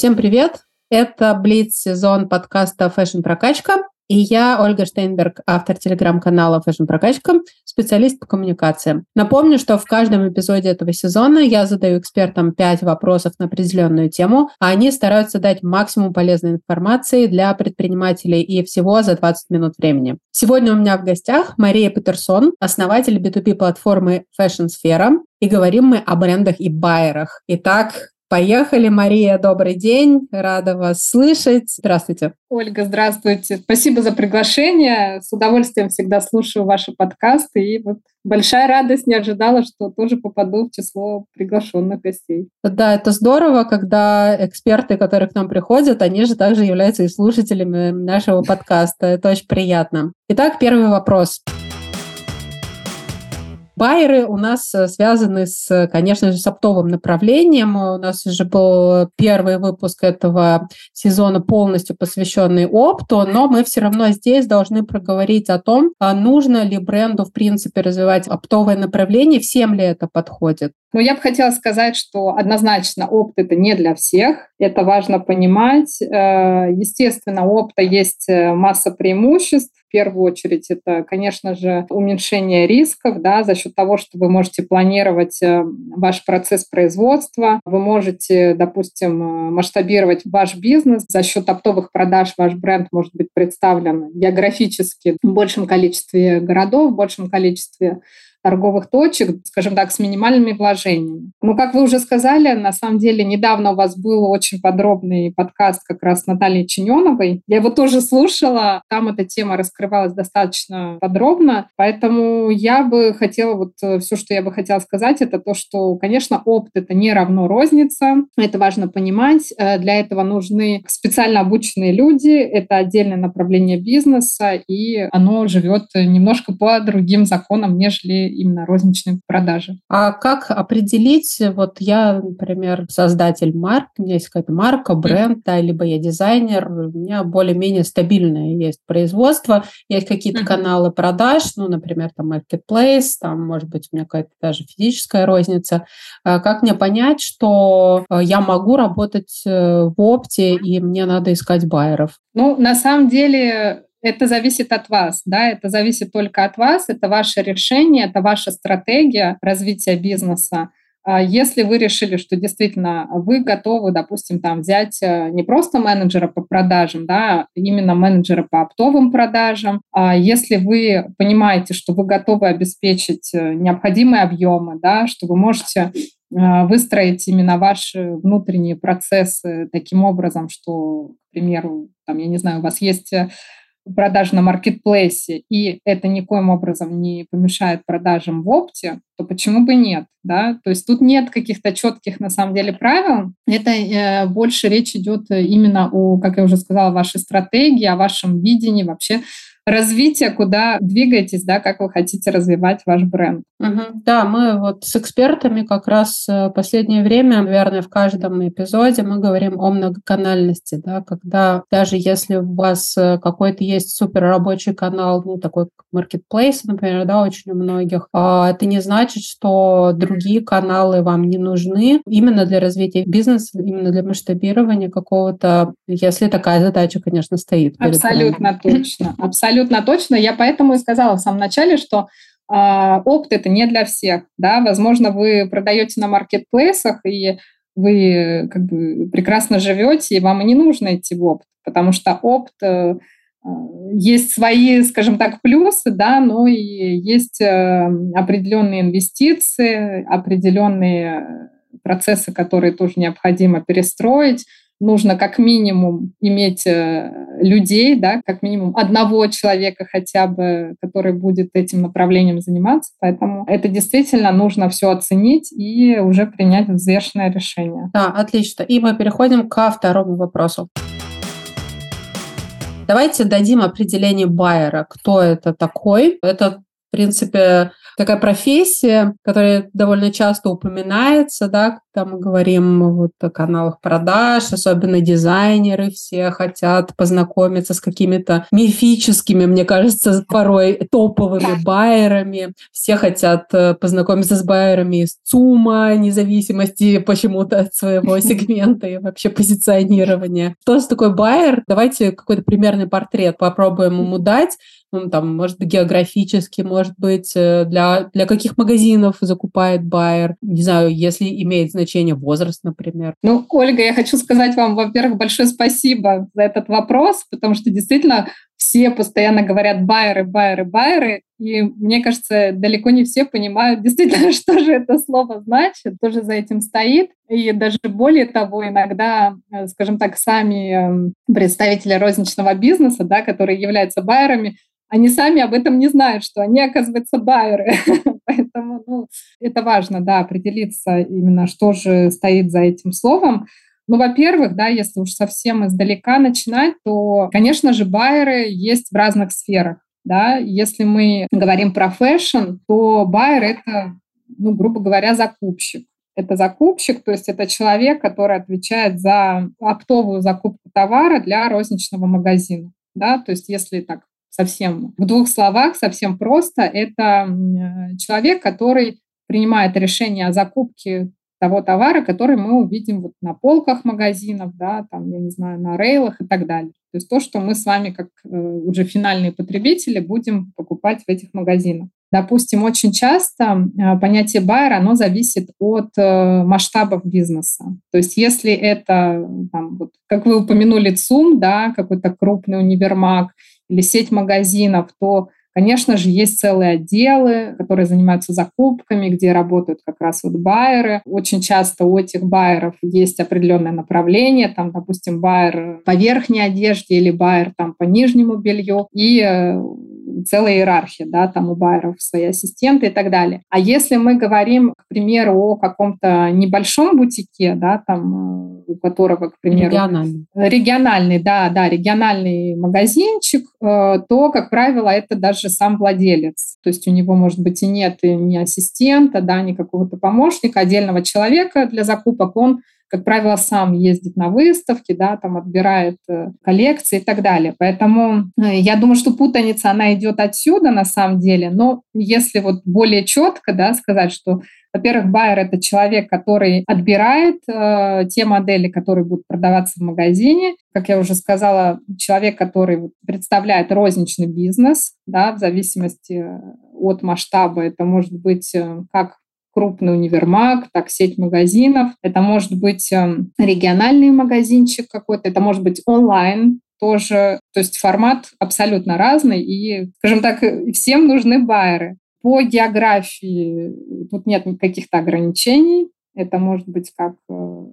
Всем привет! Это Блиц сезон подкаста Fashion Прокачка. И я, Ольга Штейнберг, автор телеграм-канала Fashion Прокачка, специалист по коммуникациям. Напомню, что в каждом эпизоде этого сезона я задаю экспертам 5 вопросов на определенную тему, а они стараются дать максимум полезной информации для предпринимателей и всего за 20 минут времени. Сегодня у меня в гостях Мария Петерсон, основатель B2B-платформы Fashion Сфера, и говорим мы о брендах и байерах. Итак, Поехали, Мария, добрый день, рада вас слышать. Здравствуйте. Ольга, здравствуйте. Спасибо за приглашение. С удовольствием всегда слушаю ваши подкасты. И вот большая радость, не ожидала, что тоже попаду в число приглашенных гостей. Да, это здорово, когда эксперты, которые к нам приходят, они же также являются и слушателями нашего подкаста. Это очень приятно. Итак, первый вопрос. Вопрос. Байеры у нас э, связаны с, конечно же, с оптовым направлением. У нас уже был первый выпуск этого сезона полностью посвященный опту, но мы все равно здесь должны проговорить о том, а нужно ли бренду, в принципе, развивать оптовое направление, всем ли это подходит. Ну, я бы хотела сказать, что однозначно опт это не для всех. Это важно понимать. Э, естественно, у опта есть э, масса преимуществ. В первую очередь это, конечно же, уменьшение рисков да, за счет того, что вы можете планировать э, ваш процесс производства, вы можете, допустим, масштабировать ваш бизнес. За счет оптовых продаж ваш бренд может быть представлен географически в большем количестве городов, в большем количестве торговых точек, скажем так, с минимальными вложениями. Ну, как вы уже сказали, на самом деле недавно у вас был очень подробный подкаст как раз с Натальей Чиненовой. Я его тоже слушала, там эта тема раскрывалась достаточно подробно, поэтому я бы хотела, вот э, все, что я бы хотела сказать, это то, что, конечно, опыт — это не равно розница, это важно понимать, э, для этого нужны специально обученные люди, это отдельное направление бизнеса, и оно живет немножко по другим законам, нежели именно розничной продажи. А как определить, вот я, например, создатель марк, у меня есть какая-то марка, бренд, mm-hmm. да, либо я дизайнер, у меня более-менее стабильное есть производство, есть какие-то mm-hmm. каналы продаж, ну, например, там marketplace, там, может быть, у меня какая-то даже физическая розница. А как мне понять, что э, я могу работать э, в опте, и мне надо искать байеров? Ну, на самом деле, это зависит от вас, да, это зависит только от вас, это ваше решение, это ваша стратегия развития бизнеса. А если вы решили, что действительно вы готовы, допустим, там взять э, не просто менеджера по продажам, да, а именно менеджера по оптовым продажам, а если вы понимаете, что вы готовы обеспечить э, необходимые объемы, да, что вы можете э, выстроить именно ваши внутренние процессы таким образом, что, к примеру, там, я не знаю, у вас есть продаж на маркетплейсе, и это никоим образом не помешает продажам в опте, то почему бы нет? Да? То есть тут нет каких-то четких на самом деле правил. Это э, больше речь идет именно о, как я уже сказала, вашей стратегии, о вашем видении вообще развития, куда двигаетесь, да, как вы хотите развивать ваш бренд. Угу. Да, мы вот с экспертами как раз в э, последнее время, наверное, в каждом эпизоде мы говорим о многоканальности, да, когда даже если у вас э, какой-то есть супер рабочий канал, ну, такой как Marketplace, например, да, очень у многих, а это не значит, что другие каналы вам не нужны именно для развития бизнеса, именно для масштабирования какого-то, если такая задача, конечно, стоит. Абсолютно точно, абсолютно абсолютно точно. Я поэтому и сказала в самом начале, что э, опт это не для всех. Да? Возможно, вы продаете на маркетплейсах, и вы как бы прекрасно живете, и вам и не нужно идти в опт, потому что опт э, есть свои, скажем так, плюсы, да, но и есть э, определенные инвестиции, определенные процессы, которые тоже необходимо перестроить нужно как минимум иметь э, людей, да, как минимум одного человека хотя бы, который будет этим направлением заниматься. Поэтому это действительно нужно все оценить и уже принять взвешенное решение. Да, отлично. И мы переходим ко второму вопросу. Давайте дадим определение байера. Кто это такой? Это в принципе, такая профессия, которая довольно часто упоминается, да, когда мы говорим вот о каналах продаж, особенно дизайнеры все хотят познакомиться с какими-то мифическими, мне кажется, порой топовыми байерами. Все хотят э, познакомиться с байерами из ЦУМа, независимости почему-то от своего сегмента и вообще позиционирования. Что за такой байер? Давайте какой-то примерный портрет попробуем ему дать ну, там, может быть, географически, может быть, э, для, для каких магазинов закупает байер, не знаю, если имеет значение возраст, например. Ну, Ольга, я хочу сказать вам, во-первых, большое спасибо за этот вопрос, потому что действительно все постоянно говорят байеры, байеры, байеры, и мне кажется, далеко не все понимают действительно, что же это слово значит, что же за этим стоит. И даже более того, иногда, э, скажем так, сами эм, представители розничного бизнеса, да, которые являются байерами, они сами об этом не знают, что они, оказывается, байеры. Поэтому ну, это важно, да, определиться именно, что же стоит за этим словом. Ну, во-первых, да, если уж совсем издалека начинать, то, конечно же, байеры есть в разных сферах. Да? Если мы говорим про фэшн, то байер — это, ну, грубо говоря, закупщик. Это закупщик, то есть это человек, который отвечает за оптовую закупку товара для розничного магазина. Да? То есть если так совсем в двух словах, совсем просто, это человек, который принимает решение о закупке того товара, который мы увидим вот на полках магазинов, да, там, я не знаю, на рейлах и так далее. То есть то, что мы с вами, как э, уже финальные потребители, будем покупать в этих магазинах. Допустим, очень часто э, понятие байера, оно зависит от э, масштабов бизнеса. То есть если это, там, вот, как вы упомянули, ЦУМ, да, какой-то крупный универмаг, или сеть магазинов, то, конечно же, есть целые отделы, которые занимаются закупками, где работают как раз вот байеры. Очень часто у этих байеров есть определенное направление, там, допустим, байер по верхней одежде или байер там по нижнему белью. И э, целая иерархия, да, там у байеров свои ассистенты и так далее. А если мы говорим, к примеру, о каком-то небольшом бутике, да, там, э, у которого, к примеру... Региональный. Региональный, да, да, региональный магазинчик, э, то, как правило, это даже сам владелец. То есть у него, может быть, и нет ни ассистента, да, ни какого-то помощника, отдельного человека для закупок, он как правило, сам ездит на выставки, да, там отбирает э, коллекции и так далее. Поэтому э, я думаю, что путаница, она идет отсюда на самом деле. Но если вот более четко да, сказать, что во-первых, байер – это человек, который отбирает э, те модели, которые будут продаваться в магазине. Как я уже сказала, человек, который представляет розничный бизнес, да, в зависимости от масштаба. Это может быть э, как крупный универмаг, так сеть магазинов. Это может быть эм, региональный магазинчик какой-то, это может быть онлайн тоже. То есть формат абсолютно разный, и, скажем так, всем нужны байеры. По географии тут нет каких-то ограничений. Это может быть как э,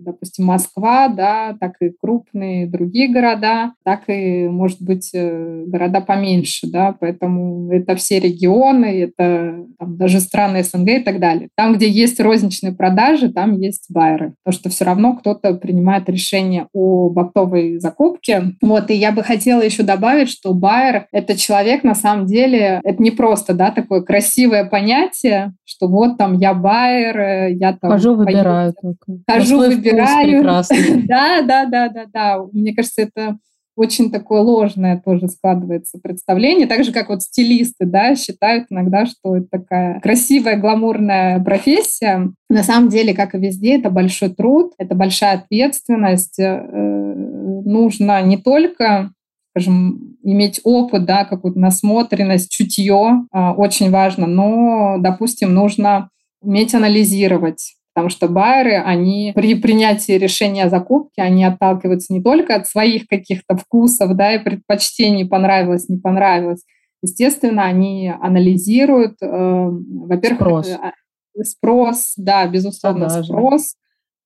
допустим, Москва, да, так и крупные другие города, так и, может быть, э, города поменьше, да, поэтому это все регионы, это там, даже страны СНГ и так далее. Там, где есть розничные продажи, там есть байеры, потому что все равно кто-то принимает решение о оптовой закупке. Вот, и я бы хотела еще добавить, что байер — это человек, на самом деле, это не просто, да, такое красивое понятие, что вот там я байер, э, я там... Хожу, выбираю. Хожу, выбираю выбираю. Да, да, да, да, да. Мне кажется, это очень такое ложное тоже складывается представление, так же, как вот стилисты, да, считают иногда, что это такая красивая, гламурная профессия. На самом деле, как и везде, это большой труд, это большая ответственность. Э, нужно не только скажем, иметь опыт, да, какую-то насмотренность, чутье, а, очень важно, но, допустим, нужно уметь анализировать Потому что байеры, они при принятии решения о закупке, они отталкиваются не только от своих каких-то вкусов да, и предпочтений, понравилось, не понравилось. Естественно, они анализируют, э, во-первых, спрос. Это, спрос, да, безусловно, продажи. спрос,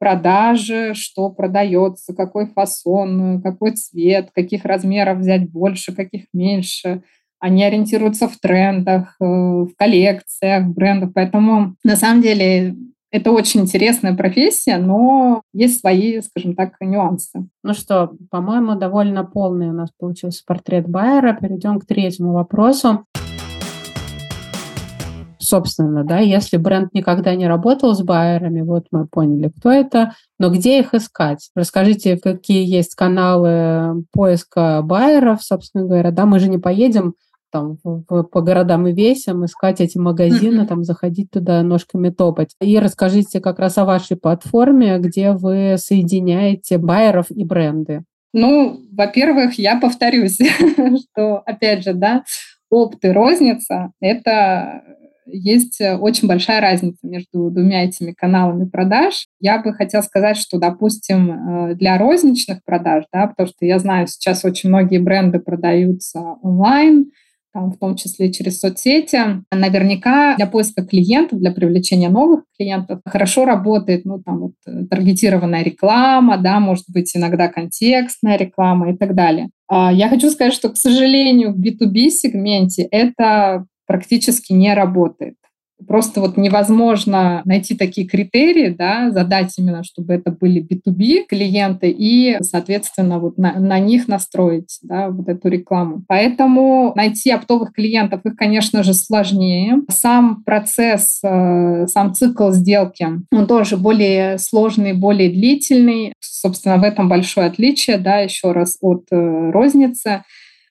продажи, что продается, какой фасон, какой цвет, каких размеров взять больше, каких меньше. Они ориентируются в трендах, э, в коллекциях брендов. Поэтому, на самом деле, это очень интересная профессия, но есть свои, скажем так, нюансы. Ну что, по-моему, довольно полный у нас получился портрет Байера. Перейдем к третьему вопросу. собственно, да, если бренд никогда не работал с байерами, вот мы поняли, кто это, но где их искать? Расскажите, какие есть каналы поиска байеров, собственно говоря, да, мы же не поедем там в, по городам и весям, искать эти магазины, там заходить туда ножками топать. И расскажите как раз о вашей платформе, где вы соединяете байеров и бренды. Ну, во-первых, я повторюсь, что, опять же, да, опт и розница – это есть очень большая разница между двумя этими каналами продаж. Я бы хотела сказать, что, допустим, э, для розничных продаж, да, потому что я знаю, сейчас очень многие бренды продаются онлайн, там, в том числе через соцсети. Наверняка для поиска клиентов, для привлечения новых клиентов хорошо работает ну, там, вот, э, таргетированная реклама, да, может быть, иногда контекстная реклама и так далее. А, я хочу сказать, что, к сожалению, в B2B-сегменте это практически не работает. Просто вот невозможно найти такие критерии, да, задать именно, чтобы это были B2B клиенты и, соответственно, вот на, на них настроить да, вот эту рекламу. Поэтому найти оптовых клиентов, их, конечно же, сложнее. Сам процесс, э, сам цикл сделки, он тоже более сложный, более длительный. Собственно, в этом большое отличие, да, еще раз, от э, розницы.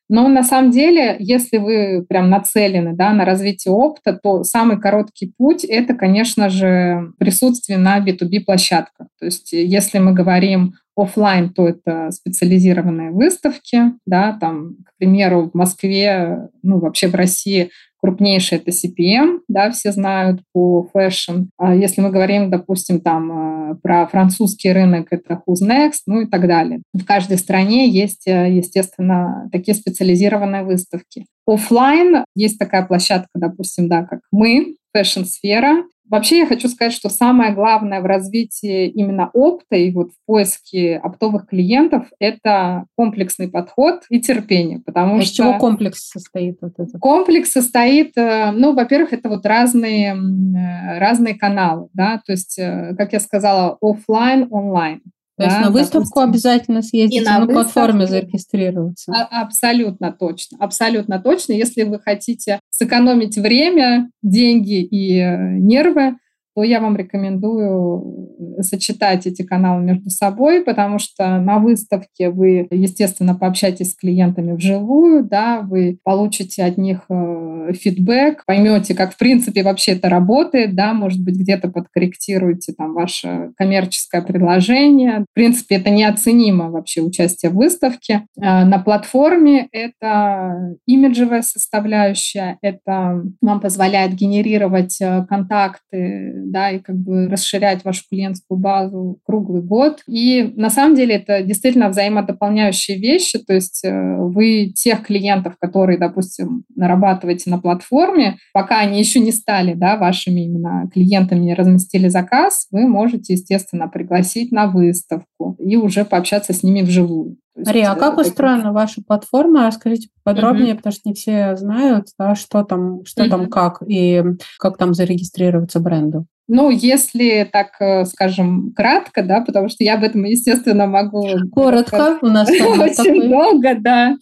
Но на самом деле, если вы прям нацелены да, на развитие опыта, то самый короткий путь — это, конечно же, присутствие на B2B-площадках. То есть если мы говорим офлайн, то это специализированные выставки, да, там, к примеру, в Москве, ну, вообще в России крупнейший это CPM, да, все знают по фэшн. А если мы говорим, допустим, там э, про французский рынок, это Who's Next, ну и так далее. В каждой стране есть, э, естественно, такие специализированные выставки. Оффлайн есть такая площадка, допустим, да, как мы, фэшн-сфера, Вообще я хочу сказать, что самое главное в развитии именно опта и вот в поиске оптовых клиентов – это комплексный подход и терпение. Потому а что... Из чего комплекс состоит? Вот это? Комплекс состоит, э, ну, во-первых, это вот разные, э, разные каналы, да, то есть, э, как я сказала, офлайн, онлайн. То да, есть на выставку допустим, обязательно съездить, и на, на платформе зарегистрироваться. А, абсолютно точно, абсолютно точно. Если вы хотите сэкономить время, деньги и э, нервы, то я вам рекомендую сочетать эти каналы между собой, потому что на выставке вы, естественно, пообщаетесь с клиентами вживую, да, вы получите от них э, фидбэк, поймете, как в принципе вообще это работает, да, может быть, где-то подкорректируете там ваше коммерческое предложение. В принципе, это неоценимо вообще участие в выставке. Э, на платформе это имиджевая составляющая, это вам позволяет генерировать э, контакты да, и как бы расширять вашу клиентскую базу круглый год. И на самом деле это действительно взаимодополняющие вещи, то есть э, вы тех клиентов, которые, допустим, нарабатываете на платформе, пока они еще не стали да, вашими именно клиентами, не разместили заказ, вы можете, естественно, пригласить на выставку и уже пообщаться с ними вживую. Мария, а как устроена ваша платформа? Расскажите подробнее, mm-hmm. потому что не все знают, да, что там, что mm-hmm. там как и как там зарегистрироваться бренду. Ну, если так, э, скажем, кратко, да, потому что я об этом, естественно, могу... Коротко, у нас очень долго, да.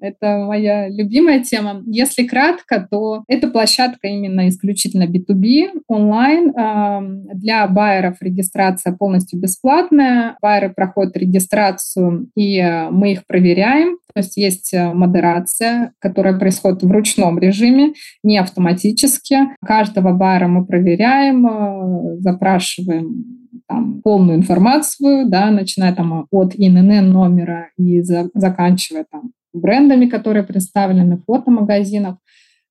Это моя любимая тема. Если кратко, то эта площадка именно исключительно B2B, онлайн. Для байеров регистрация полностью бесплатная. Байеры проходят регистрацию, и э, мы их проверяем. То есть есть э, модерация, которая происходит в ручном режиме, не автоматически. Каждого байера мы проверяем, э, запрашиваем там, полную информацию, да, начиная там от ИНН номера и за, заканчивая там брендами, которые представлены, фотомагазинов.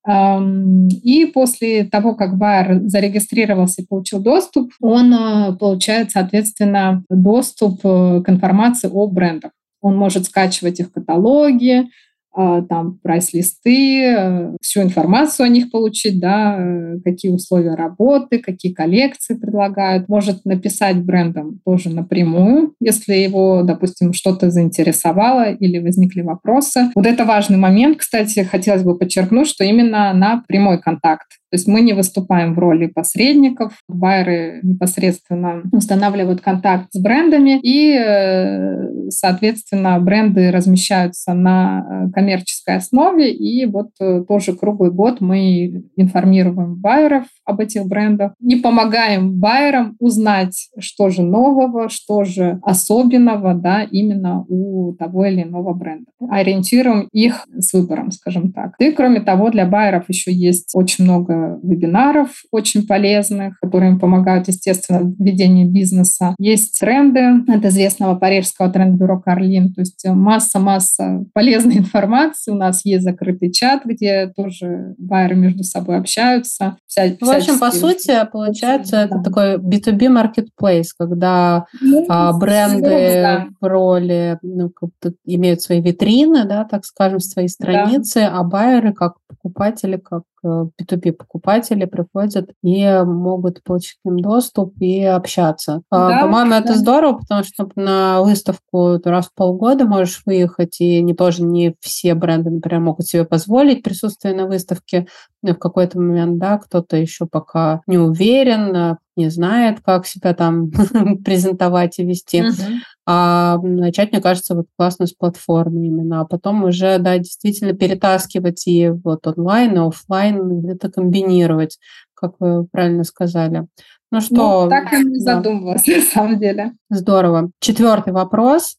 И после того, как байер зарегистрировался и получил доступ, он э, получает, соответственно, доступ к информации о брендах. Он может скачивать их каталоги, там прайс-листы, э, всю информацию о них получить, да, э, какие условия работы, какие коллекции предлагают. Может написать брендам тоже напрямую, если его, допустим, что-то заинтересовало или возникли вопросы. Вот это важный момент, кстати, хотелось бы подчеркнуть, что именно на прямой контакт То есть мы не выступаем в роли посредников, байеры непосредственно устанавливают контакт с брендами, и, э, соответственно, бренды размещаются на э, коммерческой основе, и вот э, тоже круглый год мы информируем байеров об этих брендах и помогаем байерам узнать, что же нового, что же особенного, да, именно у того или иного бренда. Ориентируем их с выбором, скажем так. И, кроме того, для байеров еще есть очень много вебинаров, очень полезных, которые им помогают, естественно, в ведении бизнеса. Есть тренды от известного парижского тренд-бюро Карлин, то есть масса-масса полезной информации. У нас есть закрытый чат, где тоже байеры между собой общаются. Вся, в общем, по сути, получается, да. это такой B2B marketplace, когда ну, а, бренды да. роли ну, имеют свои витрины, да, так скажем, свои страницы, да. а байеры как покупатели, как B2B э, покупатели приходят и могут получить к ним доступ и общаться. А, да, По-моему, да. это здорово, потому что на выставку раз в полгода можешь выехать, и не тоже не все бренды, например, могут себе позволить присутствие на выставке. В какой-то момент, да, кто-то еще пока не уверен, не знает, как себя там презентовать и вести. Uh-huh. А начать, мне кажется, вот классно с платформы именно, а потом уже, да, действительно перетаскивать и вот онлайн, и офлайн, где-то комбинировать, как вы правильно сказали. Ну, ну что? Ну, так я не да. задумывалась, на самом деле. Здорово. Четвертый вопрос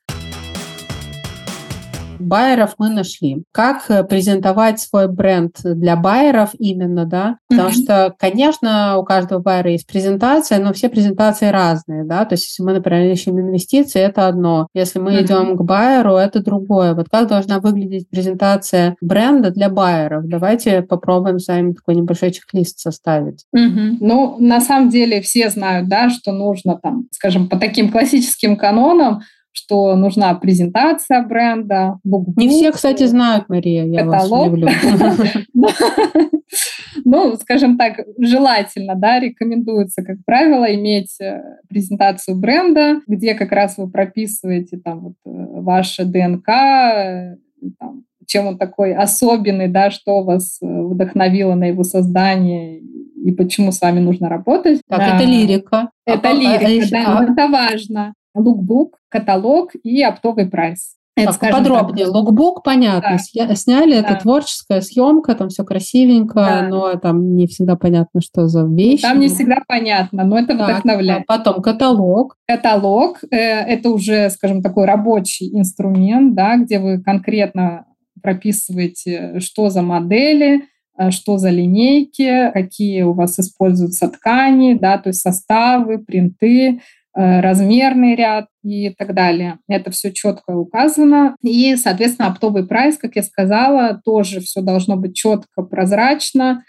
байеров мы нашли. Как э, презентовать свой бренд для байеров именно, да? Потому mm-hmm. что, конечно, у каждого байера есть презентация, но все презентации разные, да? То есть, если мы, например, ищем инвестиции, это одно. Если мы mm-hmm. идем к байеру, это другое. Вот как должна выглядеть презентация бренда для байеров? Давайте попробуем с вами такой небольшой чек-лист составить. Mm-hmm. Ну, на самом деле все знают, да, что нужно там, скажем, по таким классическим канонам что нужна презентация бренда, букбук. Не все, кстати, знают, Мария, я каталог. вас Ну, скажем так, желательно, да, рекомендуется, как правило, иметь э, презентацию бренда, где как раз вы прописываете там вот э, ваше ДНК, э, там, чем он такой особенный, да, что вас вдохновило на его создание и почему с вами нужно работать. Так, да. это лирика. Это а, а лирика, а, да, а, это важно лукбук, каталог и оптовый прайс. Это, так, подробнее. Так. Лукбук, понятно. Да. Сняли, да. это творческая съемка, там все красивенько, да. но там не всегда понятно, что за вещи. Там не всегда понятно, но это так, вдохновляет. А потом каталог. Каталог э, это уже, скажем, такой рабочий инструмент, да, где вы конкретно прописываете, что за модели, э, что за линейки, какие у вас используются ткани, да, то есть составы, принты, размерный ряд и так далее. Это все четко указано. И, соответственно, оптовый прайс, как я сказала, тоже все должно быть четко, прозрачно.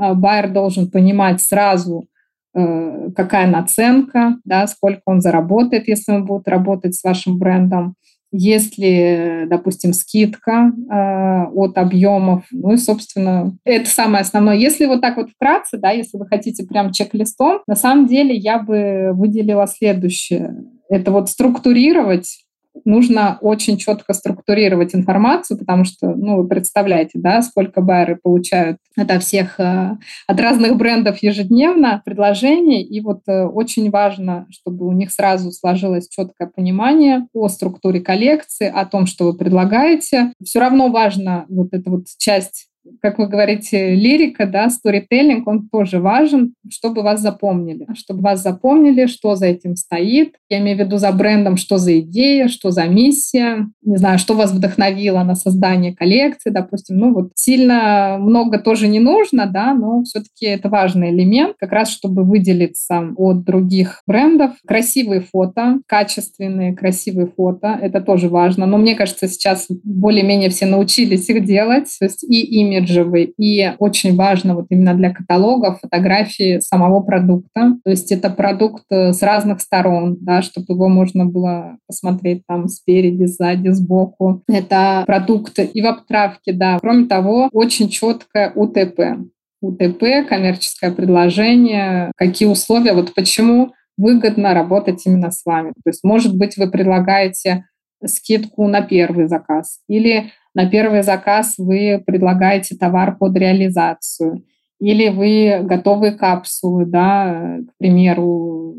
Э, байер должен понимать сразу, э, какая наценка, да, сколько он заработает, если он будет работать с вашим брендом если, допустим, скидка э, от объемов, ну и, собственно, это самое основное. Если вот так вот вкратце, да, если вы хотите прям чек-листом, на самом деле я бы выделила следующее. Это вот структурировать нужно очень четко структурировать информацию, потому что, ну, вы представляете, да, сколько байеры получают от всех, э, от разных брендов ежедневно предложений, и вот э, очень важно, чтобы у них сразу сложилось четкое понимание о структуре коллекции, о том, что вы предлагаете. Все равно важно вот эта вот часть как вы говорите, лирика, да, сторителлинг, он тоже важен, чтобы вас запомнили, чтобы вас запомнили, что за этим стоит. Я имею в виду за брендом, что за идея, что за миссия, не знаю, что вас вдохновило на создание коллекции, допустим. Ну вот сильно много тоже не нужно, да, но все-таки это важный элемент, как раз чтобы выделиться от других брендов. Красивые фото, качественные красивые фото, это тоже важно. Но мне кажется, сейчас более-менее все научились их делать, то есть и имя имиджевый, и очень важно вот именно для каталогов фотографии самого продукта. То есть это продукт э, с разных сторон, да, чтобы его можно было посмотреть там спереди, сзади, сбоку. Это продукты и в обтравке, да. Кроме того, очень четкое УТП. УТП, коммерческое предложение, какие условия, вот почему выгодно работать именно с вами. То есть, может быть, вы предлагаете скидку на первый заказ или на первый заказ вы предлагаете товар под реализацию. Или вы готовые капсулы, да, к примеру,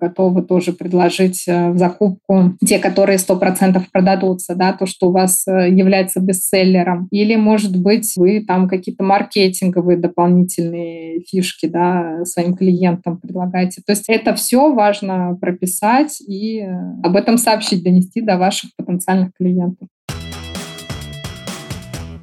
готовы тоже предложить э, в закупку те, которые 100% продадутся, да, то, что у вас э, является бестселлером. Или, может быть, вы там какие-то маркетинговые дополнительные фишки да, своим клиентам предлагаете. То есть это все важно прописать и э, об этом сообщить, донести до ваших потенциальных клиентов.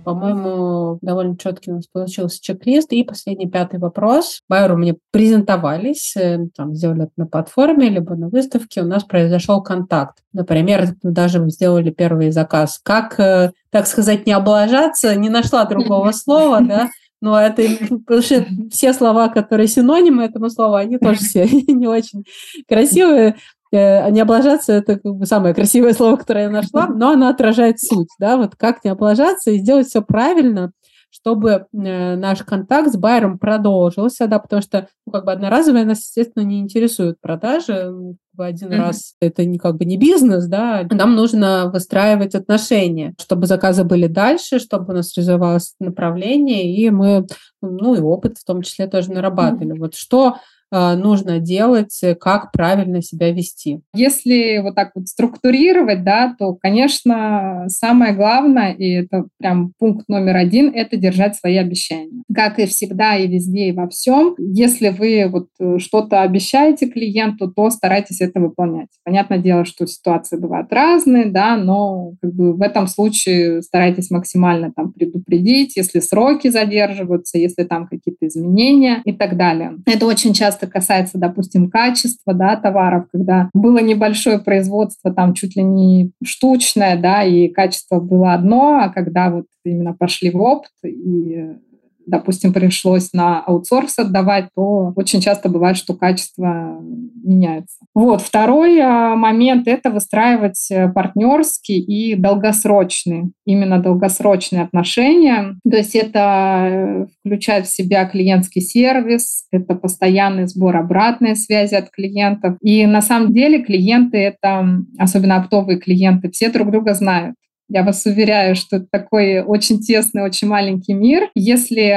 По-моему, довольно четкий у нас получился чек-лист. И последний, пятый вопрос. Байеру мне презентовались, э, там, сделали это на платформе, либо на выставке. У нас произошел контакт. Например, даже сделали первый заказ. Как, э, так сказать, не облажаться? Не нашла другого слова, да? Но это потому что все слова, которые синонимы этому слову, они тоже все не очень красивые. Э, не облажаться – это как бы самое красивое слово, которое я нашла, но оно отражает суть, да, вот как не облажаться и сделать все правильно, чтобы э, наш контакт с байером продолжился, да, потому что, ну, как бы одноразовые нас, естественно, не интересуют продажи, в один mm-hmm. раз это не как бы не бизнес, да, нам нужно выстраивать отношения, чтобы заказы были дальше, чтобы у нас развивалось направление, и мы, ну, и опыт в том числе тоже нарабатывали. Mm-hmm. Вот что нужно делать, э, как правильно себя вести? Если вот так вот структурировать, да, то, конечно, самое главное, и это прям пункт номер один, это держать свои обещания. Как и всегда, и везде, и во всем. Если вы вот э, что-то обещаете клиенту, то старайтесь это выполнять. Понятное дело, что ситуации бывают разные, да, но как бы в этом случае старайтесь максимально там предупредить, если сроки задерживаются, если там какие-то изменения и так далее. Это очень часто часто касается, допустим, качества да, товаров, когда было небольшое производство, там чуть ли не штучное, да, и качество было одно, а когда вот именно пошли в опт и допустим, пришлось на аутсорс отдавать, то очень часто бывает, что качество меняется. Вот. Второй а, момент – это выстраивать э, партнерские и долгосрочные, именно долгосрочные отношения. То есть это э, включает в себя клиентский сервис, это постоянный сбор обратной связи от клиентов. И на самом деле клиенты – это, особенно оптовые клиенты, все друг друга знают. Я вас уверяю, что это такой очень тесный, очень маленький мир. Если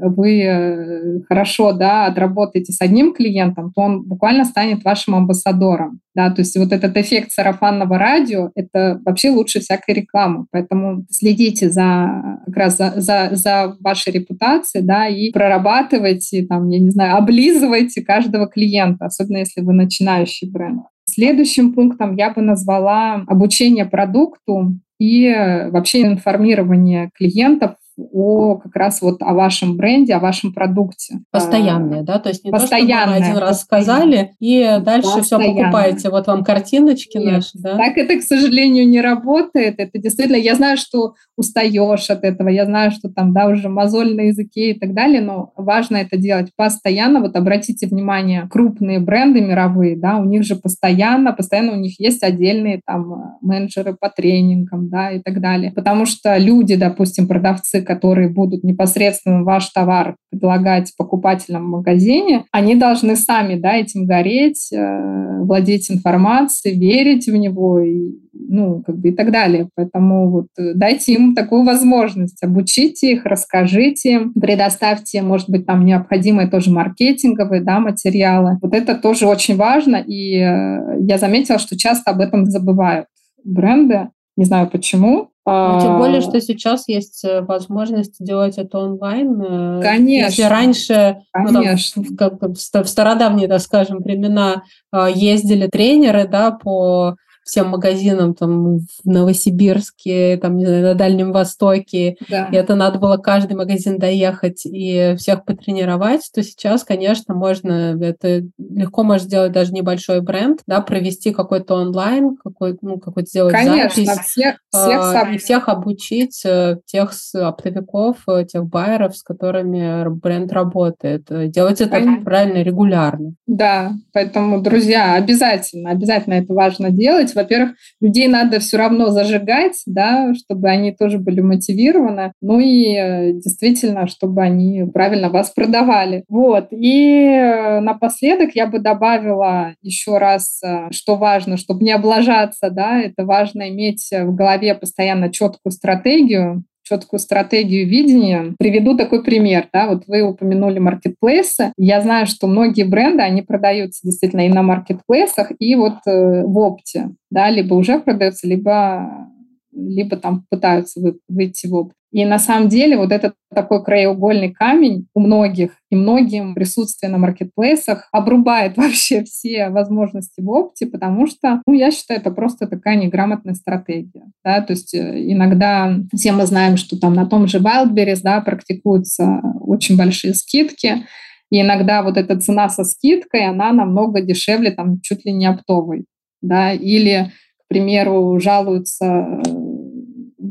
вы э, хорошо да, отработаете с одним клиентом, то он буквально станет вашим амбассадором. Да, то есть вот этот эффект сарафанного радио — это вообще лучше всякой рекламы. Поэтому следите за, как раз за, за, за вашей репутацией да, и прорабатывайте, там, я не знаю, облизывайте каждого клиента, особенно если вы начинающий бренд. Следующим пунктом я бы назвала обучение продукту и вообще информирование клиентов о как раз вот о вашем бренде, о вашем продукте. Постоянное, да? То есть не то, что мы один раз сказали, и дальше все покупаете. Вот вам картиночки Нет, наши, да? Так это, к сожалению, не работает. Это действительно, я знаю, что устаешь от этого, я знаю, что там, да, уже мозоль на языке и так далее, но важно это делать постоянно. Вот обратите внимание, крупные бренды мировые, да, у них же постоянно, постоянно у них есть отдельные там менеджеры по тренингам, да, и так далее. Потому что люди, допустим, продавцы, которые будут непосредственно ваш товар предлагать покупателям в магазине, они должны сами да, этим гореть, э, владеть информацией, верить в него и, ну, как бы и так далее. Поэтому вот э, дайте им такую возможность, обучите их, расскажите, предоставьте, может быть, там необходимые тоже маркетинговые да, материалы. Вот это тоже очень важно, и э, я заметила, что часто об этом забывают бренды. Не знаю почему, ну, тем более, что сейчас есть э, возможность делать это онлайн. Э, Конечно. Если раньше, Конечно. Ну, там, как, в стародавние, так скажем, времена а, ездили тренеры да, по всем магазинам там в Новосибирске, там, не знаю, на Дальнем Востоке, да. и это надо было каждый магазин доехать и всех потренировать, то сейчас, конечно, можно, это легко можно сделать даже небольшой бренд, да, провести какой-то онлайн, какой, ну, какой-то сделать конечно, запись. Всех, всех а, и всех обучить, э, тех оптовиков, э, тех байеров, с которыми бренд работает. Делать это правильно, регулярно. Да, поэтому, друзья, обязательно, обязательно это важно делать, делать. Во-первых, людей надо все равно зажигать, да, чтобы они тоже были мотивированы. Ну и э, действительно, чтобы они правильно вас продавали. Вот. И э, напоследок я бы добавила еще раз, э, что важно, чтобы не облажаться, да, это важно иметь в голове постоянно четкую стратегию, четкую стратегию видения. Приведу такой пример. Да? Вот вы упомянули маркетплейсы. Я знаю, что многие бренды, они продаются действительно и на маркетплейсах, и вот э, в опте. Да? Либо уже продаются, либо либо там пытаются выйти в опыт. И на самом деле вот этот такой краеугольный камень у многих и многим присутствие на маркетплейсах обрубает вообще все возможности в опте, потому что, ну, я считаю, это просто такая неграмотная стратегия. Да? То есть э, иногда все мы знаем, что там на том же Wildberries да, практикуются очень большие скидки, и иногда вот эта цена со скидкой, она намного дешевле, там, чуть ли не оптовой. Да? Или, к примеру, жалуются э,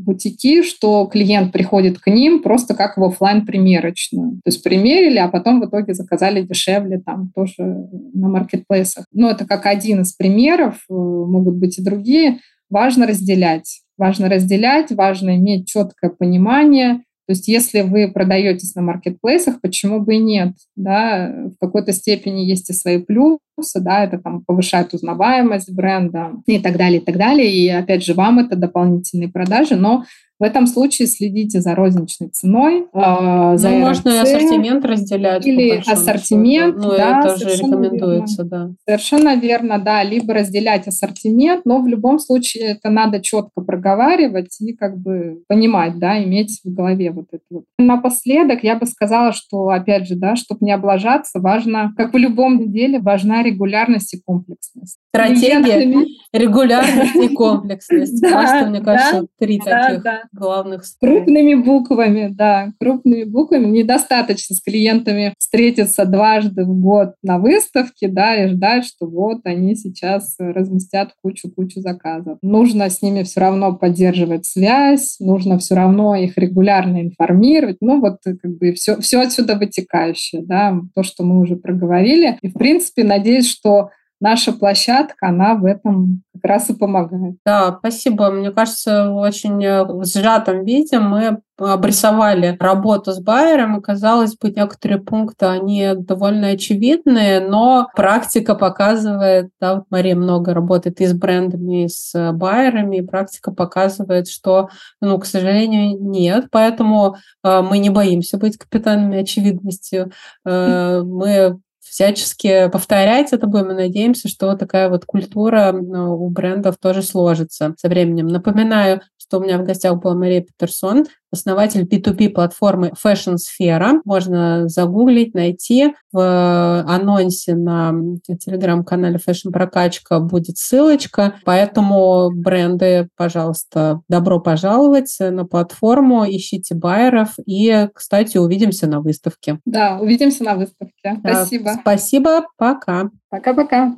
бутики, что клиент приходит к ним просто как в офлайн примерочную. То есть примерили, а потом в итоге заказали дешевле там тоже на маркетплейсах. Но это как один из примеров, э, могут быть и другие. Важно разделять. Важно разделять, важно иметь четкое понимание, то есть если вы продаетесь на маркетплейсах, почему бы и нет? Да? В какой-то степени есть и свои плюсы, да, это там повышает узнаваемость бренда и так далее, и так далее. И опять же, вам это дополнительные продажи, но в этом случае следите за розничной ценой. Э, за ну, можно и ассортимент разделять. Или ассортимент, ну, да, это же рекомендуется, верно. да. Совершенно верно, да. Либо разделять ассортимент, но в любом случае это надо четко проговаривать и как бы понимать, да, иметь в голове вот это вот. Напоследок я бы сказала, что, опять же, да, чтобы не облажаться, важно, как в любом деле, важна регулярность и комплексность. Стратегия, регулярность и комплексность. Просто, мне кажется, три таких главных Крупными буквами, да, крупными буквами. Недостаточно с клиентами встретиться дважды в год на выставке, да, и ждать, что вот они сейчас разместят кучу-кучу заказов. Нужно с ними все равно поддерживать связь, нужно все равно их регулярно информировать. Ну, вот как бы все, все отсюда вытекающее, да, то, что мы уже проговорили. И, в принципе, надеюсь, что наша площадка, она в этом как раз и помогает. Да, спасибо. Мне кажется, в очень э, сжатом виде мы обрисовали работу с байером, и, казалось бы, некоторые пункты, они довольно очевидные, но практика показывает, да, вот Мария много работает и с брендами, и с байерами, и практика показывает, что, ну, к сожалению, нет, поэтому э, мы не боимся быть капитанами очевидностью. Э, мы всячески повторять это будем и надеемся, что такая вот культура ну, у брендов тоже сложится со временем. Напоминаю, что у меня в гостях была Мария Петерсон, основатель P2P платформы Fashion Сфера. Можно загуглить, найти. В анонсе на телеграм-канале Fashion Прокачка будет ссылочка. Поэтому бренды, пожалуйста, добро пожаловать на платформу, ищите байеров и, кстати, увидимся на выставке. Да, увидимся на выставке. Спасибо. Спасибо. Пока. Пока-пока.